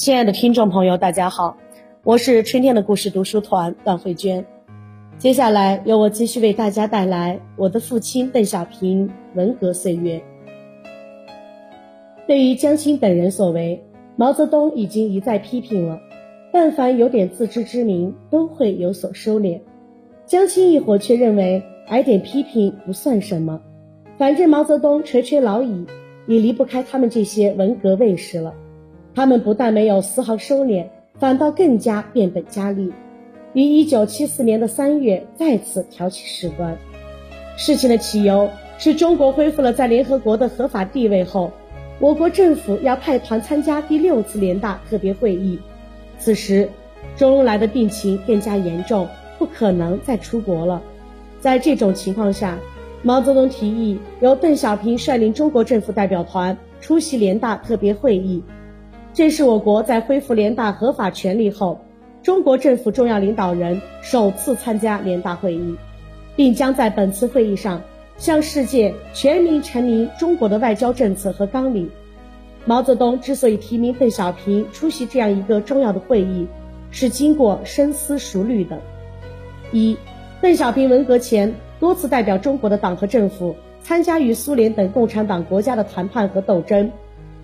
亲爱的听众朋友，大家好，我是春天的故事读书团段慧娟。接下来由我继续为大家带来我的父亲邓小平文革岁月。对于江青等人所为，毛泽东已经一再批评了，但凡有点自知之明，都会有所收敛。江青一伙却认为挨点批评不算什么，反正毛泽东垂垂老矣，也离不开他们这些文革卫士了。他们不但没有丝毫收敛，反倒更加变本加厉，于一九七四年的三月再次挑起事端。事情的起由是中国恢复了在联合国的合法地位后，我国政府要派团参加第六次联大特别会议。此时，周恩来的病情更加严重，不可能再出国了。在这种情况下，毛泽东提议由邓小平率领中国政府代表团出席联大特别会议。这是我国在恢复联大合法权利后，中国政府重要领导人首次参加联大会议，并将在本次会议上向世界全面阐明中国的外交政策和纲领。毛泽东之所以提名邓小平出席这样一个重要的会议，是经过深思熟虑的。一，邓小平文革前多次代表中国的党和政府参加与苏联等共产党国家的谈判和斗争。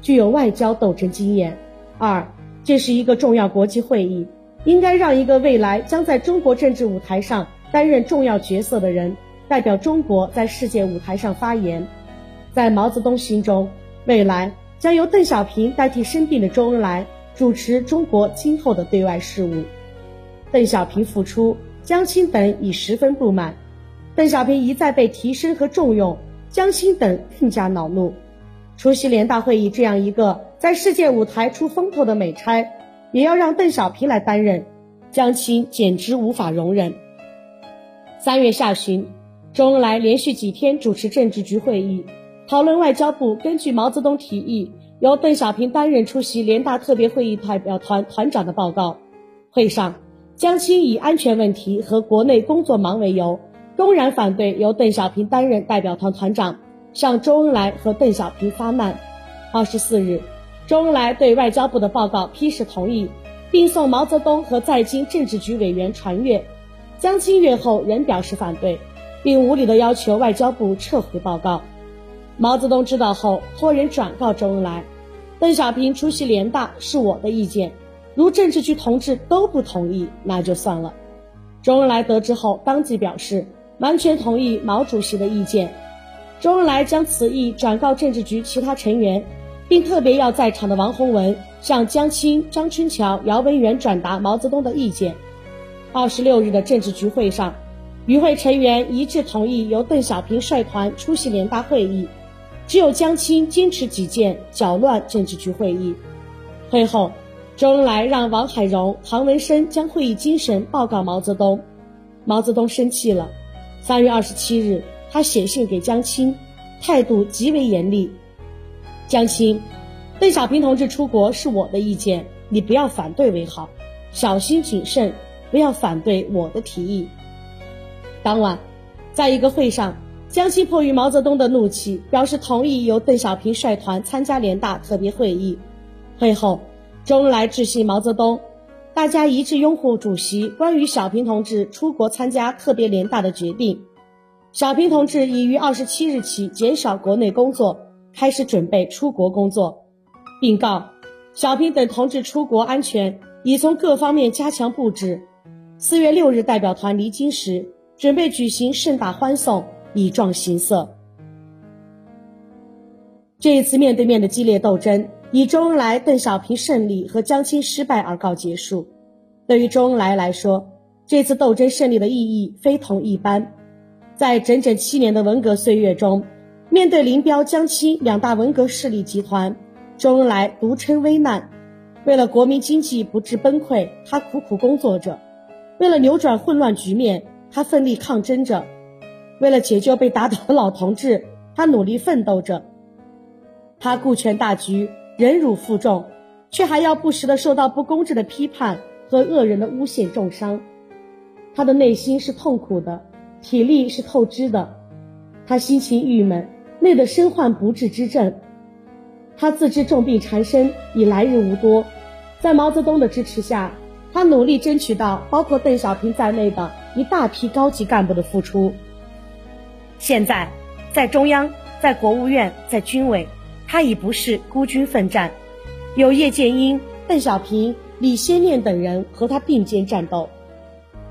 具有外交斗争经验。二，这是一个重要国际会议，应该让一个未来将在中国政治舞台上担任重要角色的人代表中国在世界舞台上发言。在毛泽东心中，未来将由邓小平代替生病的周恩来主持中国今后的对外事务。邓小平复出，江青等已十分不满。邓小平一再被提升和重用，江青等更加恼怒。出席联大会议这样一个在世界舞台出风头的美差，也要让邓小平来担任，江青简直无法容忍。三月下旬，周恩来连续几天主持政治局会议，讨论外交部根据毛泽东提议由邓小平担任出席联大特别会议代表团团长的报告。会上，江青以安全问题和国内工作忙为由，公然反对由邓小平担任代表团团长。向周恩来和邓小平发难。二十四日，周恩来对外交部的报告批示同意，并送毛泽东和在京政治局委员传阅。江青阅后仍表示反对，并无理的要求外交部撤回报告。毛泽东知道后，托人转告周恩来：“邓小平出席联大是我的意见，如政治局同志都不同意，那就算了。”周恩来得知后，当即表示完全同意毛主席的意见。周恩来将此意转告政治局其他成员，并特别要在场的王洪文向江青、张春桥、姚文元转达毛泽东的意见。二十六日的政治局会上，与会成员一致同意由邓小平率团出席联大会议，只有江青坚持己见，搅乱政治局会议。会后，周恩来让王海荣、唐文生将会议精神报告毛泽东，毛泽东生气了。三月二十七日。他写信给江青，态度极为严厉。江青，邓小平同志出国是我的意见，你不要反对为好，小心谨慎，不要反对我的提议。当晚，在一个会上，江青迫于毛泽东的怒气，表示同意由邓小平率团参加联大特别会议。会后，周恩来致信毛泽东，大家一致拥护主席关于小平同志出国参加特别联大的决定。小平同志已于二十七日起减少国内工作，开始准备出国工作，并告小平等同志出国安全已从各方面加强布置。四月六日代表团离京时，准备举行盛大欢送，以壮形色。这一次面对面的激烈斗争，以周恩来、邓小平胜利和江青失败而告结束。对于周恩来来说，这次斗争胜利的意义非同一般。在整整七年的文革岁月中，面对林彪、江青两大文革势力集团，周恩来独撑危难。为了国民经济不致崩溃，他苦苦工作着；为了扭转混乱局面，他奋力抗争着；为了解救被打倒的老同志，他努力奋斗着。他顾全大局，忍辱负重，却还要不时的受到不公正的批判和恶人的诬陷重伤。他的内心是痛苦的。体力是透支的，他心情郁闷，累得身患不治之症。他自知重病缠身，已来日无多，在毛泽东的支持下，他努力争取到包括邓小平在内的一大批高级干部的付出。现在，在中央、在国务院、在军委，他已不是孤军奋战，有叶剑英、邓小平、李先念等人和他并肩战斗。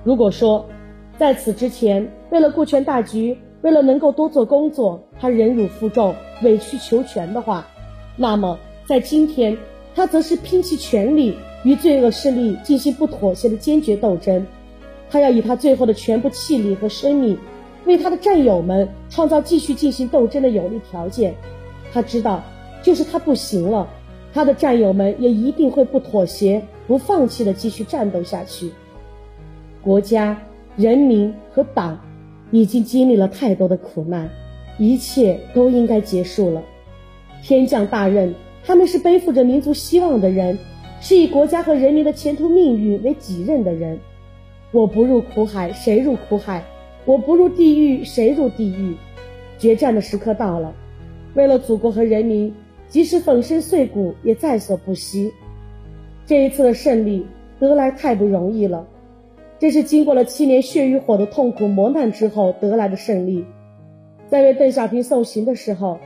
如果说，在此之前，为了顾全大局，为了能够多做工作，他忍辱负重、委曲求全的话，那么在今天，他则是拼其全力与罪恶势力进行不妥协的坚决斗争。他要以他最后的全部气力和生命，为他的战友们创造继续进行斗争的有利条件。他知道，就是他不行了，他的战友们也一定会不妥协、不放弃的继续战斗下去。国家、人民和党已经经历了太多的苦难，一切都应该结束了。天降大任，他们是背负着民族希望的人，是以国家和人民的前途命运为己任的人。我不入苦海，谁入苦海？我不入地狱，谁入地狱？决战的时刻到了，为了祖国和人民，即使粉身碎骨也在所不惜。这一次的胜利得来太不容易了。这是经过了七年血与火的痛苦磨难之后得来的胜利。在为邓小平送行的时候，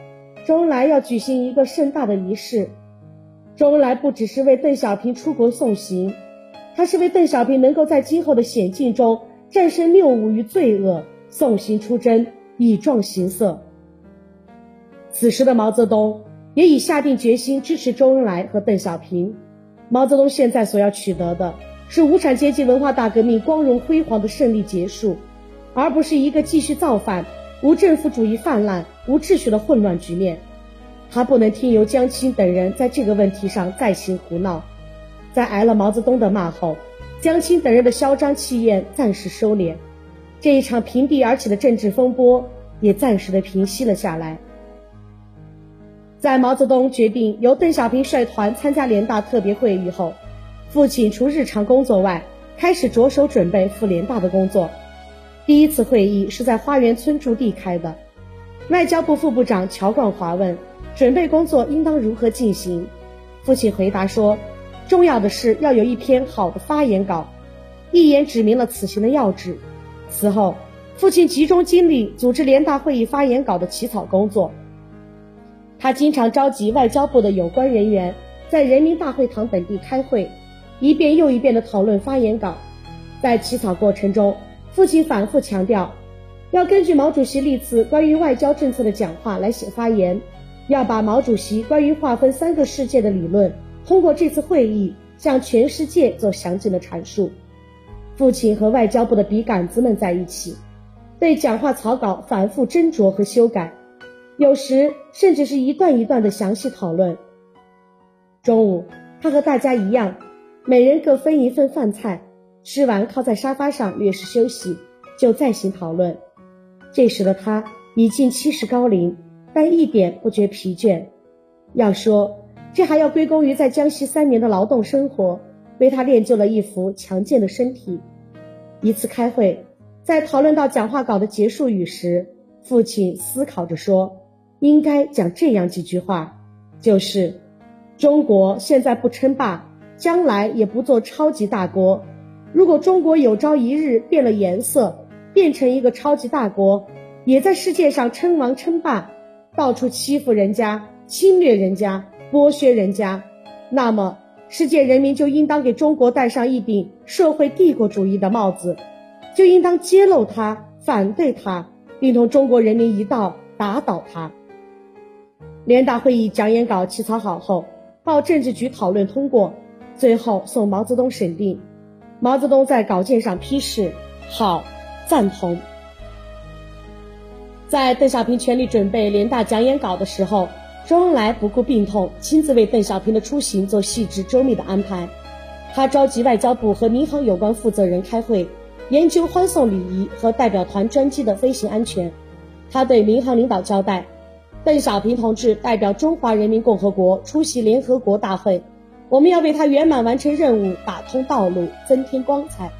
周恩来要举行一个盛大的仪式。周恩来不只是为邓小平出国送行，他是为邓小平能够在今后的险境中战胜谬误与罪恶送行出征，以壮行色。此时的毛泽东也已下定决心支持周恩来和邓小平。毛泽东现在所要取得的。是无产阶级文化大革命光荣辉煌的胜利结束，而不是一个继续造反、无政府主义泛滥、无秩序的混乱局面。他不能听由江青等人在这个问题上再行胡闹。在挨了毛泽东的骂后，江青等人的嚣张气焰暂时收敛，这一场平地而起的政治风波也暂时的平息了下来。在毛泽东决定由邓小平率团参加联大特别会议后。父亲除日常工作外，开始着手准备赴联大的工作。第一次会议是在花园村驻地开的。外交部副部长乔冠华问：“准备工作应当如何进行？”父亲回答说：“重要的是要有一篇好的发言稿。”一言指明了此行的要旨。此后，父亲集中精力组织联大会议发言稿的起草工作。他经常召集外交部的有关人员，在人民大会堂本地开会。一遍又一遍地讨论发言稿，在起草过程中，父亲反复强调，要根据毛主席历次关于外交政策的讲话来写发言，要把毛主席关于划分三个世界的理论通过这次会议向全世界做详尽的阐述。父亲和外交部的笔杆子们在一起，对讲话草稿反复斟酌和修改，有时甚至是一段一段的详细讨论。中午，他和大家一样。每人各分一份饭菜，吃完靠在沙发上略事休息，就再行讨论。这时的他已近七十高龄，但一点不觉疲倦。要说这还要归功于在江西三年的劳动生活，为他练就了一副强健的身体。一次开会，在讨论到讲话稿的结束语时，父亲思考着说：“应该讲这样几句话，就是中国现在不称霸。”将来也不做超级大国。如果中国有朝一日变了颜色，变成一个超级大国，也在世界上称王称霸，到处欺负人家、侵略人家、剥削人家，那么世界人民就应当给中国戴上一顶社会帝国主义的帽子，就应当揭露他、反对他，并同中国人民一道打倒他。联大会议讲演稿起草好后，报政治局讨论通过。最后送毛泽东审定，毛泽东在稿件上批示好，赞同。在邓小平全力准备联大讲演稿的时候，周恩来不顾病痛，亲自为邓小平的出行做细致周密的安排。他召集外交部和民航有关负责人开会，研究欢送礼仪和代表团专机的飞行安全。他对民航领导交代：邓小平同志代表中华人民共和国出席联合国大会。我们要为他圆满完成任务打通道路，增添光彩。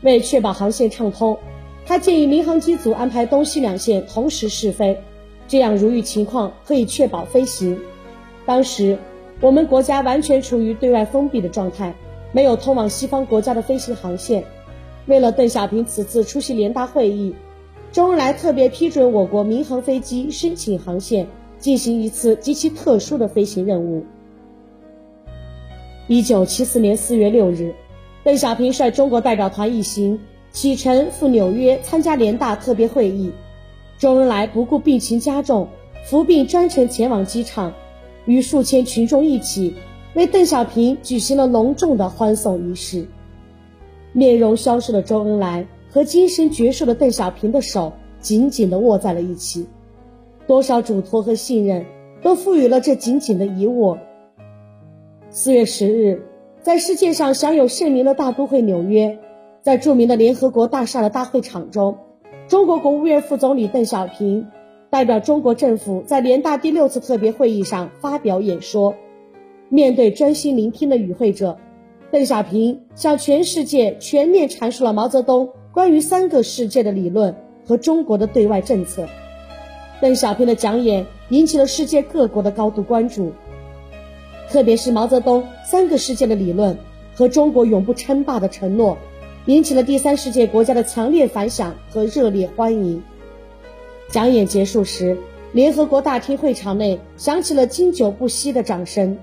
为确保航线畅通，他建议民航机组安排东西两线同时试飞，这样如遇情况可以确保飞行。当时，我们国家完全处于对外封闭的状态，没有通往西方国家的飞行航线。为了邓小平此次出席联大会议，周恩来特别批准我国民航飞机申请航线，进行一次极其特殊的飞行任务。一九七四年四月六日，邓小平率中国代表团一行启程赴纽约参加联大特别会议。周恩来不顾病情加重，伏病专程前往机场，与数千群众一起为邓小平举行了隆重的欢送仪式。面容消瘦的周恩来和精神矍铄的邓小平的手紧紧地握在了一起，多少嘱托和信任都赋予了这紧紧的一握。四月十日，在世界上享有盛名的大都会纽约，在著名的联合国大厦的大会场中，中国国务院副总理邓小平代表中国政府在联大第六次特别会议上发表演说，面对专心聆听的与会者。邓小平向全世界全面阐述了毛泽东关于三个世界的理论和中国的对外政策。邓小平的讲演引起了世界各国的高度关注，特别是毛泽东三个世界的理论和中国永不称霸的承诺，引起了第三世界国家的强烈反响和热烈欢迎。讲演结束时，联合国大厅会场内响起了经久不息的掌声。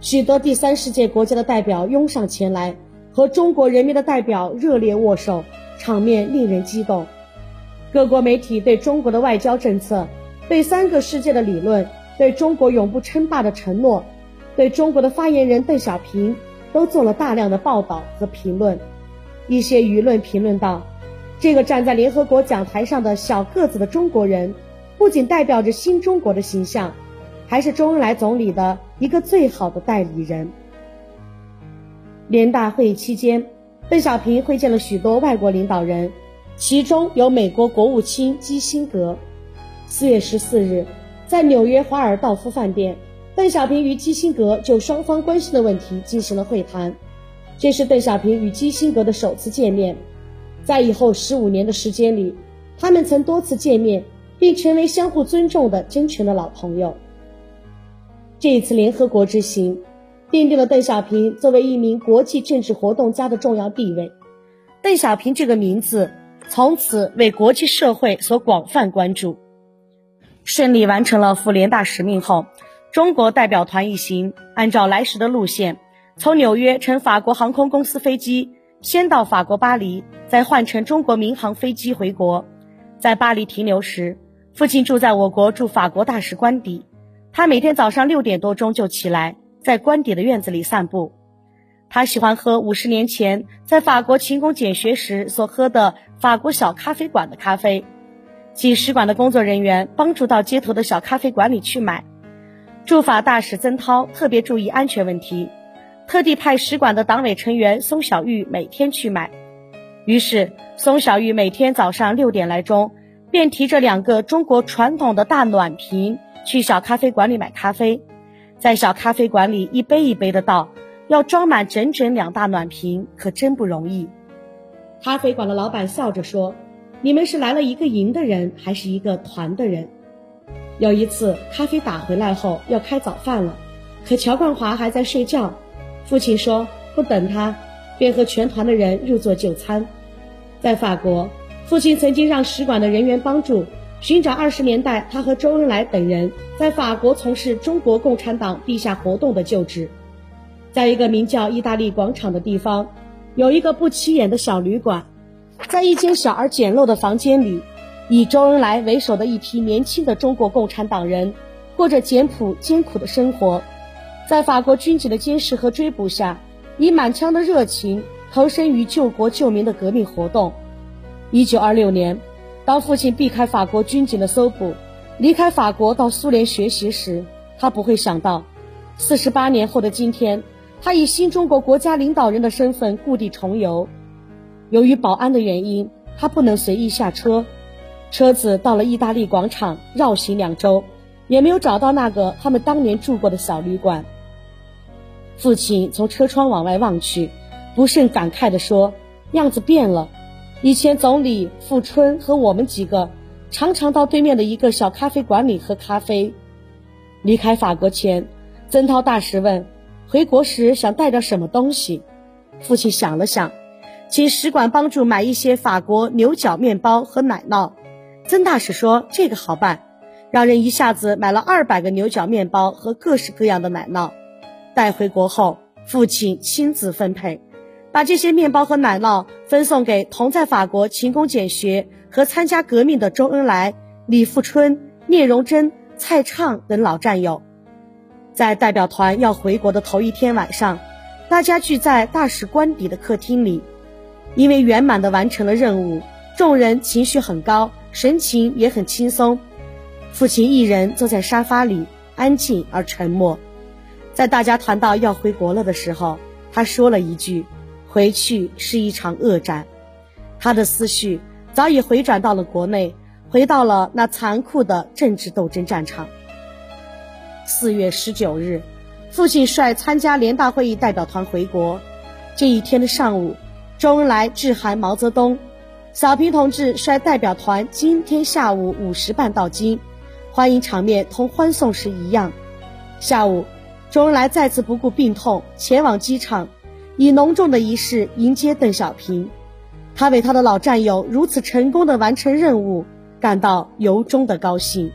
许多第三世界国家的代表拥上前来，和中国人民的代表热烈握手，场面令人激动。各国媒体对中国的外交政策、对三个世界的理论、对中国永不称霸的承诺、对中国的发言人邓小平，都做了大量的报道和评论。一些舆论评论道：“这个站在联合国讲台上的小个子的中国人，不仅代表着新中国的形象。”还是周恩来总理的一个最好的代理人。联大会议期间，邓小平会见了许多外国领导人，其中有美国国务卿基辛格。四月十四日，在纽约华尔道夫饭店，邓小平与基辛格就双方关系的问题进行了会谈。这是邓小平与基辛格的首次见面，在以后十五年的时间里，他们曾多次见面，并成为相互尊重的真诚的老朋友。这一次联合国之行，奠定了邓小平作为一名国际政治活动家的重要地位。邓小平这个名字从此为国际社会所广泛关注。顺利完成了赴联大使命后，中国代表团一行按照来时的路线，从纽约乘法国航空公司飞机，先到法国巴黎，再换乘中国民航飞机回国。在巴黎停留时，父亲住在我国驻法国大使官邸。他每天早上六点多钟就起来，在官邸的院子里散步。他喜欢喝五十年前在法国勤工俭学时所喝的法国小咖啡馆的咖啡，即使馆的工作人员帮助到街头的小咖啡馆里去买。驻法大使曾涛特别注意安全问题，特地派使馆的党委成员松小玉每天去买。于是，松小玉每天早上六点来钟，便提着两个中国传统的大暖瓶。去小咖啡馆里买咖啡，在小咖啡馆里一杯一杯的倒，要装满整整两大暖瓶，可真不容易。咖啡馆的老板笑着说：“你们是来了一个营的人，还是一个团的人？”有一次，咖啡打回来后要开早饭了，可乔冠华还在睡觉。父亲说不等他，便和全团的人入座就餐。在法国，父亲曾经让使馆的人员帮助。寻找二十年代他和周恩来等人在法国从事中国共产党地下活动的旧址，在一个名叫意大利广场的地方，有一个不起眼的小旅馆，在一间小而简陋的房间里，以周恩来为首的一批年轻的中国共产党人，过着简朴艰苦的生活，在法国军警的监视和追捕下，以满腔的热情投身于救国救民的革命活动。一九二六年。当父亲避开法国军警的搜捕，离开法国到苏联学习时，他不会想到，四十八年后的今天，他以新中国国家领导人的身份故地重游。由于保安的原因，他不能随意下车。车子到了意大利广场，绕行两周，也没有找到那个他们当年住过的小旅馆。父亲从车窗往外望去，不甚感慨地说：“样子变了。”以前总理富春和我们几个常常到对面的一个小咖啡馆里喝咖啡。离开法国前，曾涛大使问：“回国时想带着什么东西？”父亲想了想，请使馆帮助买一些法国牛角面包和奶酪。曾大使说：“这个好办。”让人一下子买了二百个牛角面包和各式各样的奶酪，带回国后，父亲亲自分配，把这些面包和奶酪分送给同在法国勤工俭学和参加革命的周恩来、李富春、聂荣臻、蔡畅等老战友。在代表团要回国的头一天晚上，大家聚在大使官邸的客厅里，因为圆满地完成了任务，众人情绪很高，神情也很轻松。父亲一人坐在沙发里，安静而沉默。在大家谈到要回国了的时候，他说了一句：“回去是一场恶战。”他的思绪早已回转到了国内，回到了那残酷的政治斗争战场。四月十九日，父亲率参加联大会议代表团回国。这一天的上午，周恩来致函毛泽东，小平同志率代表团今天下午五时半到京。欢迎场面同欢送时一样。下午，周恩来再次不顾病痛前往机场，以隆重的仪式迎接邓小平。他为他的老战友如此成功的完成任务感到由衷的高兴。